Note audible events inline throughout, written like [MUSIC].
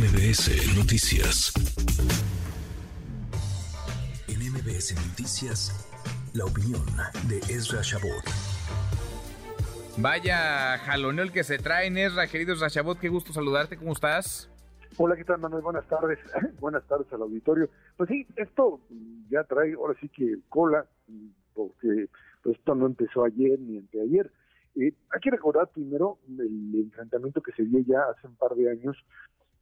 MBS Noticias. En MBS Noticias, la opinión de Ezra Shabot. Vaya jaloneo el que se trae, Ezra, querido Ezra Shabot, qué gusto saludarte, ¿cómo estás? Hola, ¿qué tal, Manuel? Buenas tardes. [LAUGHS] Buenas tardes al auditorio. Pues sí, esto ya trae ahora sí que cola, porque pues, esto no empezó ayer ni anteayer. Eh, hay que recordar primero el enfrentamiento que se dio ya hace un par de años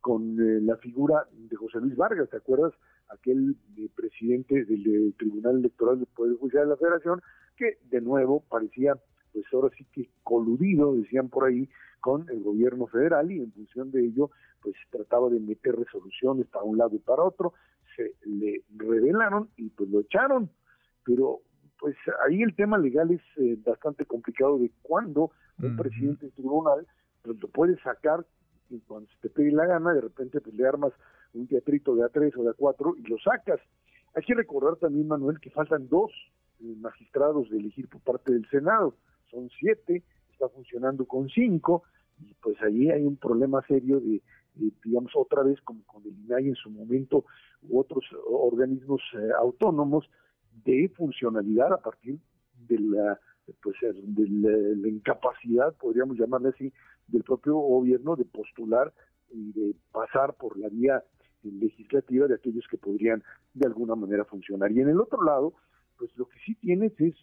con eh, la figura de José Luis Vargas, ¿te acuerdas? Aquel eh, presidente del, Tribunal Electoral del Poder Judicial de la Federación, que de nuevo parecía, pues ahora sí que coludido, decían por ahí, con el gobierno federal y en función de ello, pues trataba de meter resoluciones para un lado y para otro, se le revelaron y pues lo echaron, pero pues ahí el tema legal es eh, bastante complicado de cuándo un presidente del tribunal pues, lo puede sacar y cuando se te pegue la gana, de repente pues le armas un teatrito de A3 o de A4 y lo sacas. Hay que recordar también, Manuel, que faltan dos eh, magistrados de elegir por parte del Senado. Son siete, está funcionando con cinco, y pues ahí hay un problema serio de, digamos, otra vez como con el INAI en su momento u otros organismos eh, autónomos, de funcionalidad a partir de la pues de la, incapacidad, podríamos llamarle así, del propio gobierno de postular y de pasar por la vía legislativa de aquellos que podrían de alguna manera funcionar. Y en el otro lado, pues lo que sí tienes es,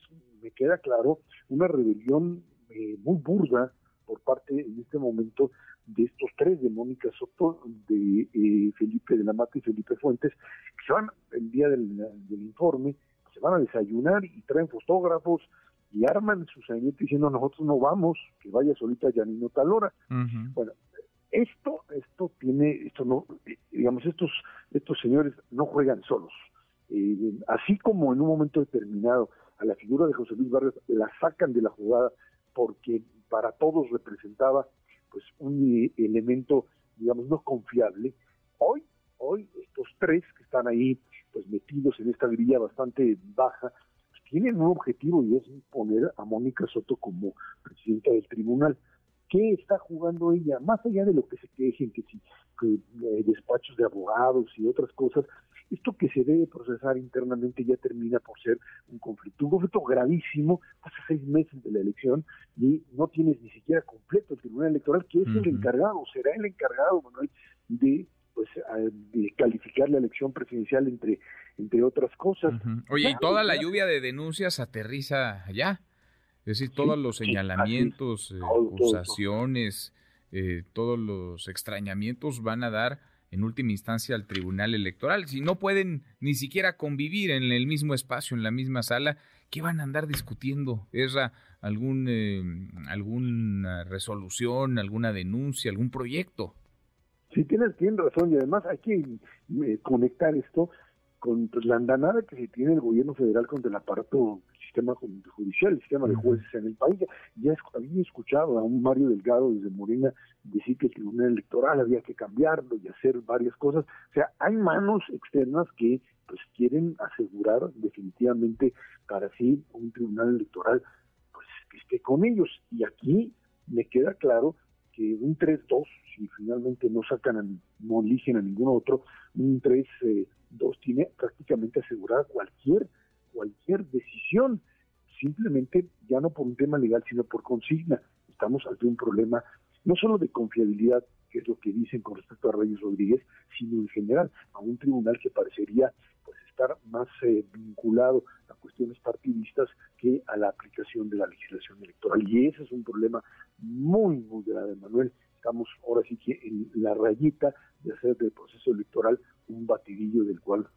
me queda claro, una rebelión eh, muy burda por parte en este momento de estos tres, de Mónica Soto, de eh, Felipe de la Mata y Felipe Fuentes, que se van el día del, del informe, se van a desayunar y traen fotógrafos y arman su sainete diciendo nosotros no vamos, que vaya solita Janino Talora. Bueno, esto, esto tiene, esto no, digamos, estos, estos señores no juegan solos. Eh, así como en un momento determinado a la figura de José Luis Vargas la sacan de la jugada porque para todos representaba pues un elemento digamos no confiable hoy hoy estos tres que están ahí pues metidos en esta grilla bastante baja, tienen un objetivo y es poner a Mónica Soto como presidenta del tribunal. ¿Qué está jugando ella? Más allá de lo que se quejen, que si que, eh, despachos de abogados y otras cosas, esto que se debe procesar internamente ya termina por ser un conflicto, un conflicto gravísimo hace seis meses de la elección y no tienes ni siquiera completo el Tribunal Electoral, que es el encargado, será el encargado, Manuel, de de calificar la elección presidencial entre entre otras cosas. Oye, y toda la lluvia de denuncias aterriza allá. Es decir, todos los señalamientos, eh, acusaciones, eh, todos los extrañamientos van a dar en última instancia al Tribunal Electoral. Si no pueden ni siquiera convivir en el mismo espacio, en la misma sala, ¿qué van a andar discutiendo? ¿Es algún, eh, alguna resolución, alguna denuncia, algún proyecto? Sí, tienes, tienes razón y además hay que eh, conectar esto con pues, la andanada que se tiene el gobierno federal contra el aparato el sistema judicial, el sistema de jueces en el país. Ya había escuchado a un Mario Delgado desde Morena decir que el Tribunal Electoral había que cambiarlo y hacer varias cosas. O sea, hay manos externas que pues quieren asegurar definitivamente para sí un Tribunal Electoral pues que esté con ellos. Y aquí me queda claro que un 3-2, si finalmente no sacan, no eligen a ningún otro, un 3-2 eh, tiene prácticamente asegurada cualquier, cualquier decisión, simplemente ya no por un tema legal, sino por consigna. Estamos ante un problema no solo de confiabilidad, que es lo que dicen con respecto a Reyes Rodríguez, sino en general a un tribunal que parecería pues estar más eh, vinculado a cuestiones partidistas que a la aplicación de la legislación electoral. Y ese es un problema muy, muy grave, Manuel. Estamos ahora sí que en la rayita de hacer del proceso electoral un batidillo del cual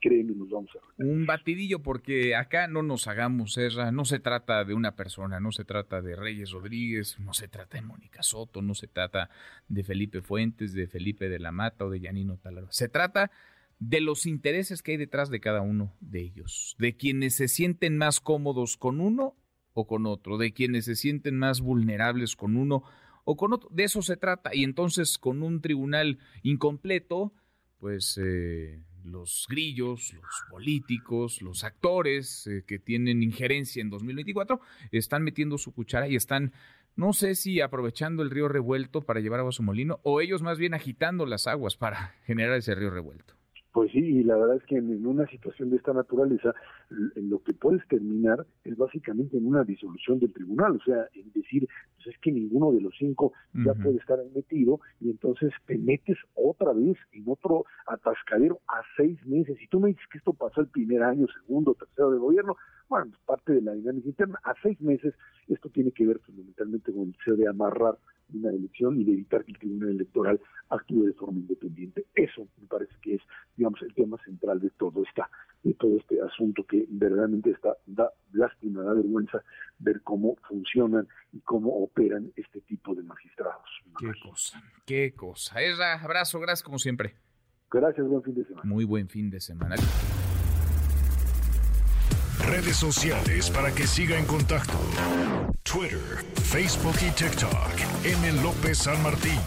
créeme, nos vamos a Un batidillo porque acá no nos hagamos, Serra, no se trata de una persona, no se trata de Reyes Rodríguez, no se trata de Mónica Soto, no se trata de Felipe Fuentes, de Felipe de la Mata o de Yanino Talaro. Se trata de los intereses que hay detrás de cada uno de ellos, de quienes se sienten más cómodos con uno o con otro, de quienes se sienten más vulnerables con uno o con otro. De eso se trata. Y entonces con un tribunal incompleto, pues eh, los grillos, los políticos, los actores eh, que tienen injerencia en 2024 están metiendo su cuchara y están no sé si aprovechando el río revuelto para llevar agua a su molino o ellos más bien agitando las aguas para generar ese río revuelto. Pues sí, y la verdad es que en, una situación de esta naturaleza, lo que puedes terminar es básicamente en una disolución del tribunal, o sea, en decir, pues es que ninguno de los cinco ya puede estar metido, y entonces te metes otra vez en otro atascadero a seis meses. Y tú me dices que esto pasó el primer año, segundo, tercero de gobierno, bueno, pues parte de la dinámica interna. A seis meses, esto tiene que ver fundamentalmente con el deseo de amarrar una elección y de evitar que el Tribunal Electoral actúe de forma independiente. Eso me parece que es, digamos, el tema central de todo esta, de todo este asunto que verdaderamente está, da lástima, da vergüenza funcionan y cómo operan este tipo de magistrados. Qué cosa, qué cosa. Esra, abrazo, gracias como siempre. Gracias, buen fin de semana. Muy buen fin de semana. Redes sociales para que siga en contacto: Twitter, Facebook y TikTok. M. López San Martín.